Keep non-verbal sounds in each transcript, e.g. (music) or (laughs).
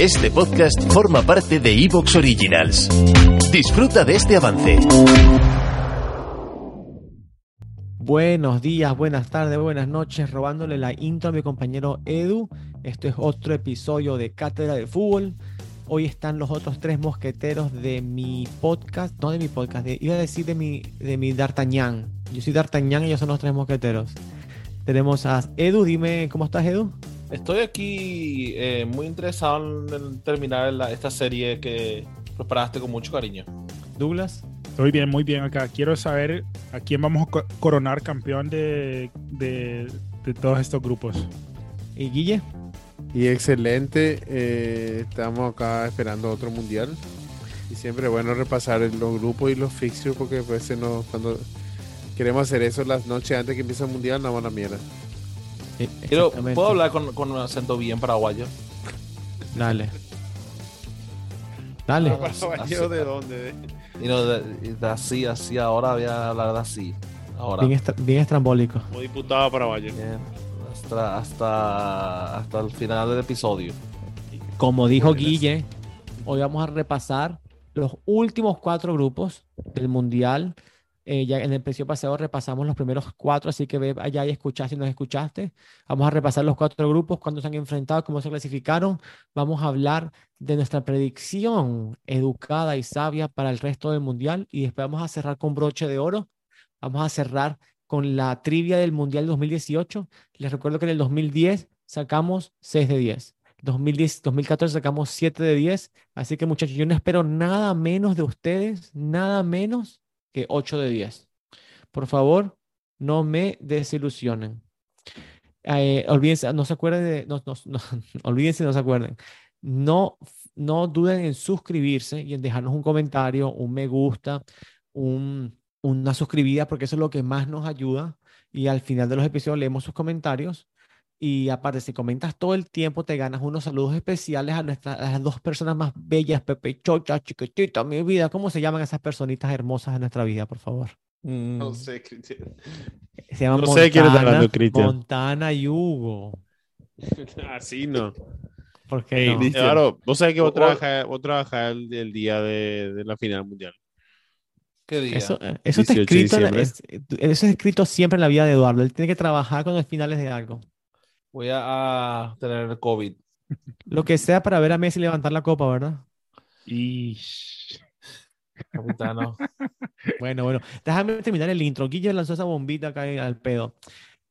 Este podcast forma parte de Evox Originals. Disfruta de este avance. Buenos días, buenas tardes, buenas noches, robándole la intro a mi compañero Edu. Esto es otro episodio de Cátedra de Fútbol. Hoy están los otros tres mosqueteros de mi podcast, no de mi podcast, de, iba a decir de mi, de mi D'Artagnan. Yo soy D'Artagnan y ellos son los tres mosqueteros. Tenemos a Edu, dime cómo estás Edu. Estoy aquí eh, muy interesado en terminar la- esta serie que preparaste con mucho cariño. Douglas. Estoy bien, muy bien acá. Quiero saber a quién vamos a co- coronar campeón de, de- de todos estos grupos. ¿Y Guille? Y excelente, eh, estamos acá esperando otro mundial. Y siempre es bueno repasar los grupos y los fixtures porque pues se nos- cuando queremos hacer eso las noches antes que empiece el mundial nos van a mierda. Eh, Quiero. ¿Puedo hablar con, con un acento bien paraguayo? Dale. Dale. Así- ¿De dónde? Y no, de, y de así, así, ahora voy a hablar de así. Ahora. Bien, estra- bien estrambólico. Como diputado paraguayo. Bien. Hasta, hasta, hasta el final del episodio. Como dijo Guille, hoy vamos a repasar los últimos cuatro grupos del Mundial. Eh, ya en el episodio pasado repasamos los primeros cuatro, así que ve allá y escucha si nos escuchaste. Vamos a repasar los cuatro grupos, cuándo se han enfrentado, cómo se clasificaron. Vamos a hablar de nuestra predicción educada y sabia para el resto del Mundial y después vamos a cerrar con broche de oro. Vamos a cerrar con la trivia del Mundial 2018. Les recuerdo que en el 2010 sacamos 6 de 10. 2010, 2014 sacamos 7 de 10. Así que muchachos, yo no espero nada menos de ustedes, nada menos que 8 de 10. Por favor, no me desilusionen. Eh, olvídense, no se acuerden de, no, no, (laughs) olvídense, no se acuerden. No, no duden en suscribirse y en dejarnos un comentario, un me gusta, un, una suscribida, porque eso es lo que más nos ayuda. Y al final de los episodios leemos sus comentarios. Y aparte, si comentas todo el tiempo, te ganas unos saludos especiales a, nuestras, a las dos personas más bellas, Pepe Chocha, chiquitita, mi vida. ¿Cómo se llaman esas personitas hermosas de nuestra vida, por favor? Mm, No sé, Cristian. Se llaman No sé Montana, hablando, Cristian. Montana y Hugo. (laughs) Así no. ¿Por qué no? Claro, vos sabés que vos trabajás, vos trabajás el, el día de, de la final mundial. ¿Qué día? Eso, eh, eso está 18 de escrito, es- eso es escrito siempre en la vida de Eduardo. Él tiene que trabajar con los finales de algo. Voy a, a tener COVID. (laughs) Lo que sea para ver a Messi levantar la copa, ¿verdad? Y Capitano. (laughs) Bueno, bueno, déjame terminar el intro. Guille lanzó esa bombita acá en- al pedo.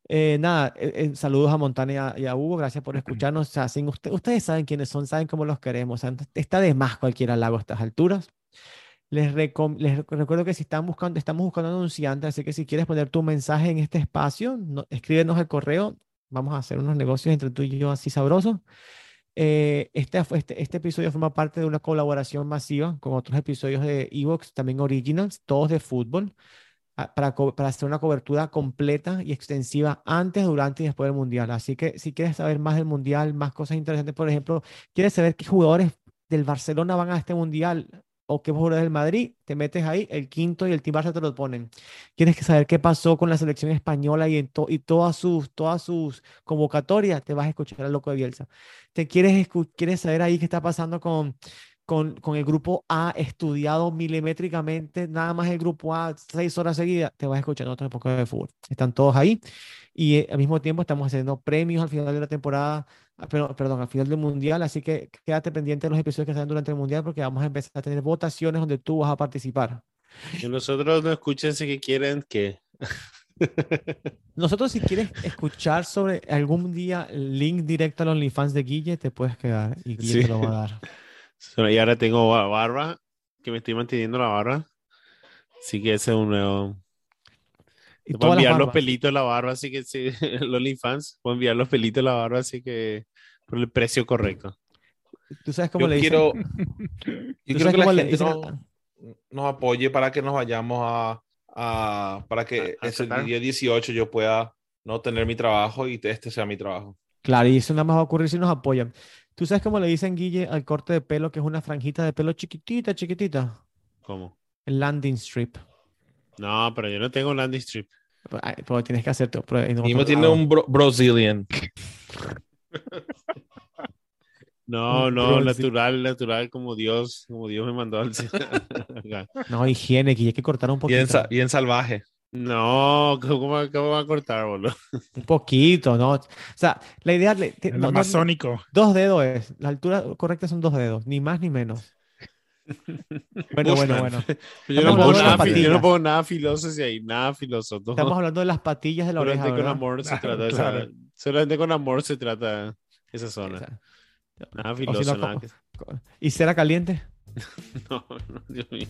Eh, nada, eh, eh, saludos a Montana y a, y a Hugo, gracias por escucharnos. O sea, sin usted- ustedes saben quiénes son, saben cómo los queremos. O sea, está de más cualquier halago a estas alturas. Les, les rec- recuerdo que si están buscando, estamos buscando anunciantes, así que si quieres poner tu mensaje en este espacio, no- escríbenos al correo. Vamos a hacer unos negocios entre tú y yo así sabrosos. Eh, este, este, este episodio forma parte de una colaboración masiva con otros episodios de Evox, también originals, todos de fútbol, para, para hacer una cobertura completa y extensiva antes, durante y después del Mundial. Así que si quieres saber más del Mundial, más cosas interesantes, por ejemplo, quieres saber qué jugadores del Barcelona van a este Mundial o qué jugadores del Madrid, te metes ahí, el quinto y el Team Barça te lo ponen. Quieres que saber qué pasó con la selección española y, en to- y todas sus, todas sus convocatorias, te vas a escuchar al loco de Bielsa. Te quieres, quieres saber ahí qué está pasando con, con, con el grupo A estudiado milimétricamente, nada más el grupo A seis horas seguidas, te vas a escuchar otro poco de fútbol. Están todos ahí y eh, al mismo tiempo estamos haciendo premios al final de la temporada, pero- perdón, al final del mundial, así que quédate pendiente de los episodios que salen durante el mundial porque vamos a empezar a tener votaciones donde tú vas a participar. Que nosotros no escuchen si que quieren que. Nosotros, si quieres escuchar sobre algún día el link directo al OnlyFans de Guille, te puedes quedar y Guille Sí. te lo va a dar. Y ahora tengo ba- barba, que me estoy manteniendo la barba. Así que ese es un nuevo. Y puedo enviar los pelitos de la barba, así que sí, (laughs) los OnlyFans, puedo enviar los pelitos de la barba, así que Por el precio correcto. ¿Tú sabes cómo Yo le dicen? (laughs) quiero, ¿Tú yo quiero que la gente dicen nos, apoye para que nos vayamos a, a- para que A- a ese día 18 yo pueda no tener mi trabajo y este sea mi trabajo. Claro, y eso nada más va a ocurrir si nos apoyan. ¿Tú sabes cómo le dicen, Guille, al corte de pelo, que es una franjita de pelo chiquitita, chiquitita? ¿Cómo? El landing strip. No, pero yo no tengo landing strip. Ay, Pero tienes que Y otro me tiene un bro- Brazilian. (laughs) No, no, natural, natural, como Dios, como Dios me mandó al. (laughs) No, higiene, Guille, hay que cortar un Bien, poquito. sa- bien salvaje. No, ¿cómo, cómo va a cortar, boludo? Un poquito, ¿no? O sea, la idea. te- El no- no- amazónico. dos dedos es. La altura correcta son dos dedos, ni más ni menos. Bueno, bueno, Bushman. bueno. (laughs) Yo no, pongo nada, yo no pongo nada filoso hacia ahí, nada filoso. todo. Estamos hablando de las patillas de la oreja, solamente con ¿verdad? amor se Claro, trata esa- claro. solamente con amor se trata esa zona. Nada si filoso, no, nada ¿cómo? que- ¿Y cera caliente? (laughs) No, no, Dios mío.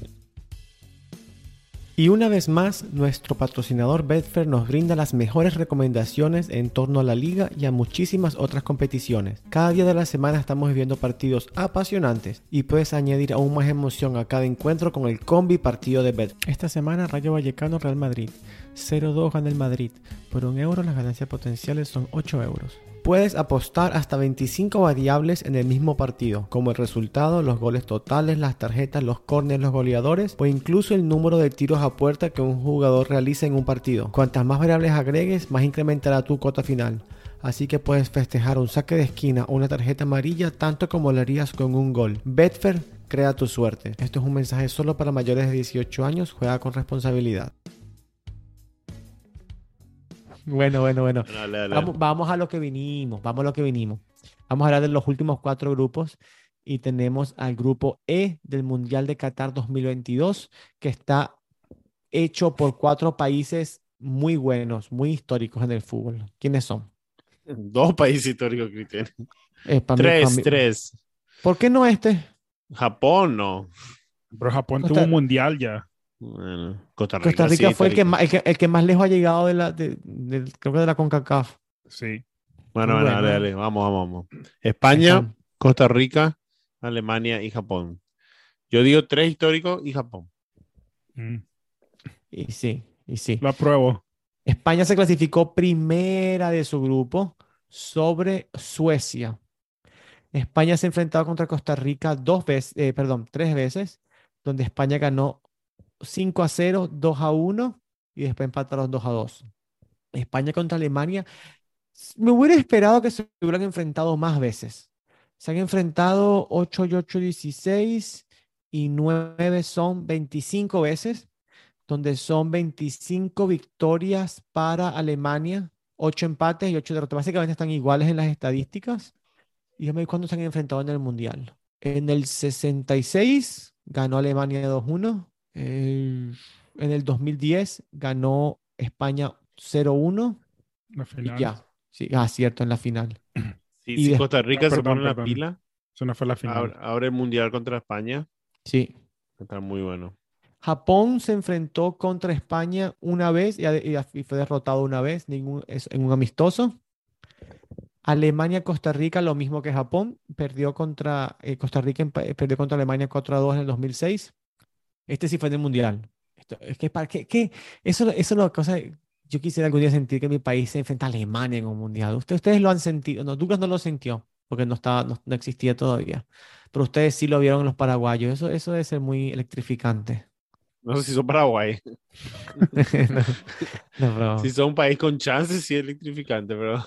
Y una vez más, nuestro patrocinador Betfair nos brinda las mejores recomendaciones en torno a la liga y a muchísimas otras competiciones. Cada día de la semana estamos viviendo partidos apasionantes y puedes añadir aún más emoción a cada encuentro con el combi partido de Betfair. Esta semana Rayo Vallecano Real Madrid. 0-2 gana el Madrid. Por un euro las ganancias potenciales son 8 euros. Puedes apostar hasta 25 variables en el mismo partido, como el resultado, los goles totales, las tarjetas, los corners, los goleadores o incluso el número de tiros a puerta que un jugador realiza en un partido. Cuantas más variables agregues, más incrementará tu cuota final. Así que puedes festejar un saque de esquina o una tarjeta amarilla tanto como lo harías con un gol. Betfair, crea tu suerte. Esto es un mensaje solo para mayores de 18 años, juega con responsabilidad. Bueno, bueno, bueno. Dale, dale. Vamos, vamos a lo que vinimos, vamos a lo que vinimos. Vamos a hablar de los últimos cuatro grupos y tenemos al grupo E del Mundial de Qatar 2022 que está hecho por cuatro países muy buenos, muy históricos en el fútbol. ¿Quiénes son? Dos países históricos, Cristian. Eh, Tres, mí- tres. ¿Por qué no este? Japón, no. Pero Japón tuvo un mundial ya. Bueno, Costa Rica. Costa Rica sí, fue el que, más, el, que, el que más lejos ha llegado de la, de- del- creo que de la CONCACAF. Sí. Bueno, bueno, bueno. dale, dale. Vamos, vamos, vamos. España, Costa Rica, Alemania y Japón. Yo digo tres históricos y Japón. Mm. Y sí, y sí. Lo apruebo. España se clasificó primera de su grupo sobre Suecia. España se ha enfrentado contra Costa Rica dos veces, eh, perdón, tres veces, donde España ganó 5 a 0, 2 a 1 y después empataron 2 a 2. España contra Alemania, me hubiera esperado que se hubieran enfrentado más veces. Se han enfrentado 8 y 8, 16 y 9 son 25 veces donde son 25 victorias para Alemania, 8 empates y 8 derrotas. Básicamente están iguales en las estadísticas. Y dígame cuándo se han enfrentado en el Mundial. En el 66 ganó Alemania 2-1. Eh, en el 2010 ganó España 0-1. La Y final. ya. Sí, ah, cierto, en la final. (clears throat) Si, Y si des- Costa Rica Ah, se pone la pila, Eso no fue la final. abre, abre el mundial contra España. Sí. Está muy bueno. Japón se enfrentó contra España una vez y, y y fue derrotado una vez ningún, es- en un amistoso. Alemania, Costa Rica, lo mismo que Japón, perdió contra eh, Costa Rica, eh, perdió contra Alemania 4 a 2 en el 2006. Este sí fue en el Mundial. Esto- es que, para, que, que- eso, eso es la cosa. Yo quisiera algún día sentir que mi país se enfrenta a Alemania en un Mundial. Usted- ustedes lo han sentido. No, Douglas no lo sintió porque no, estaba, no, no existía todavía. Pero ustedes sí lo vieron en los paraguayos. Eso, eso debe ser muy electrificante. No sé si son Paraguay. (laughs) No, no, Si son un país con chances, sí es electrificante, pero.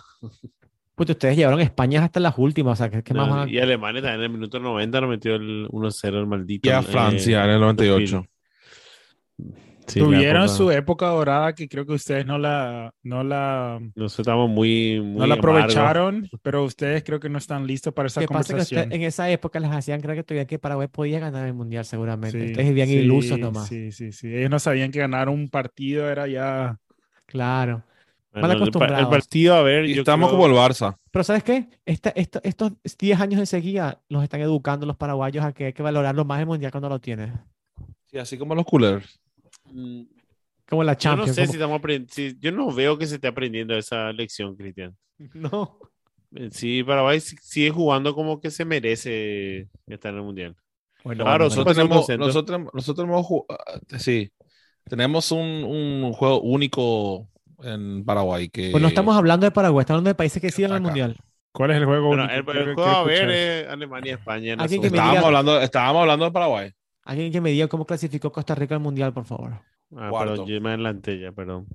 Puta, ustedes llevaron a España hasta las últimas, o sea, ¿qué, qué más No, van a- Y Alemania también en el minuto 90 nos metió el 1-0 el maldito. Y a eh, Francia en el 98. sí, Tuvieron época- su época dorada que creo que ustedes no la, no la, Nosotros estamos muy, muy no la amargos. aprovecharon, pero ustedes creo que no están listos para esa ¿Qué pasa que usted- conversación. en esa época les hacían creer que todavía que Paraguay podía ganar el mundial seguramente. Sí, Ustedes vivían sí, ilusos nomás. Sí, sí, sí. Ellos no sabían que ganar un partido era ya. Claro. Mal el, pa- el acostumbrados. partido, a ver, Y yo estamos creo- como el Barça. Pero ¿sabes qué? Esta, esta- estos 10 años de sequía los están educando los paraguayos a que hay que valorarlo más el mundial cuando lo tienes. Sí, así como los coolers. Mm, Como la Yo no Champions. sé como- si estamos aprendiendo. Yo no veo que se esté aprendiendo esa lección, Cristian. (laughs) No. Eh, Sí, Paraguay si- sigue jugando como que se merece estar en el mundial. Bueno, Claro, bueno, nosotros tenemos, nosotros, nosotros hemos ah, sí, tenemos un, un juego único en Paraguay que Pues no estamos hablando de Paraguay, estamos hablando de países que siguen al Acá. mundial. ¿Cuál es el juego? Bueno, el, que el juego a ver es en Alguien que me segunda. diga- estábamos hablando, estábamos hablando de Paraguay. Alguien que me diga cómo clasificó Costa Rica al mundial, por favor. Ah, Cuarto. perdón, adelanté ya, perdón.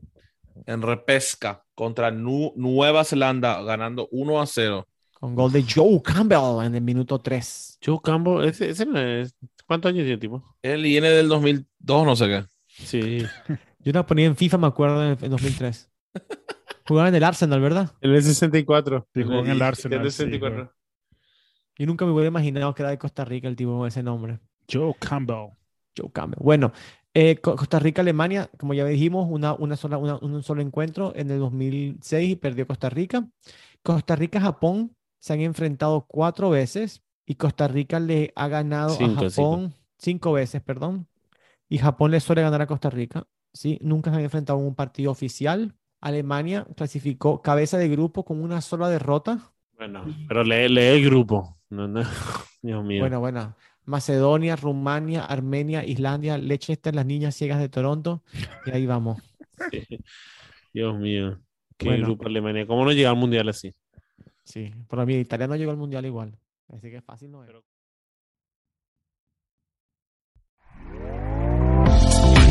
En repesca contra Nu- Nueva Zelanda, ganando 1 a 0. Con gol de Joe Campbell en el minuto 3. Joe Campbell, ese, ese no es. ¿Cuántos años tiene, tipo? Él viene del 2002, no sé qué. Sí. (laughs) Yo la ponía en FIFA, me acuerdo, en el en 2003. (laughs) Jugaba en el Arsenal, ¿verdad? En el 64. Sí, jugó en el Arsenal, En el sí, 64. Yo nunca me hubiera imaginado que era de Costa Rica el tipo con ese nombre. Joe Campbell. Joe Campbell. Bueno, eh, Co- Costa Rica-Alemania, como ya dijimos, una, una sola, una- un solo encuentro en el 2006 y perdió Costa Rica. Costa Rica-Japón se han enfrentado cuatro veces y Costa Rica le ha ganado Cinco, a Japón cinco veces, perdón. Y Japón le suele ganar a Costa Rica. ¿Sí? Nunca se han enfrentado en un partido oficial. Alemania clasificó cabeza de grupo con una sola derrota. Bueno, pero lee, lee el grupo. No, no. (laughs) Dios mío. Bueno, bueno. Macedonia, Rumania, Armenia, Islandia, Liechtenstein, las niñas ciegas de Toronto. Y ahí vamos. Dios mío. Qué Bueno. grupo Alemania. ¿Cómo no llega al mundial así? Sí, para mí Italia no llegó al mundial igual. Así que fácil no es.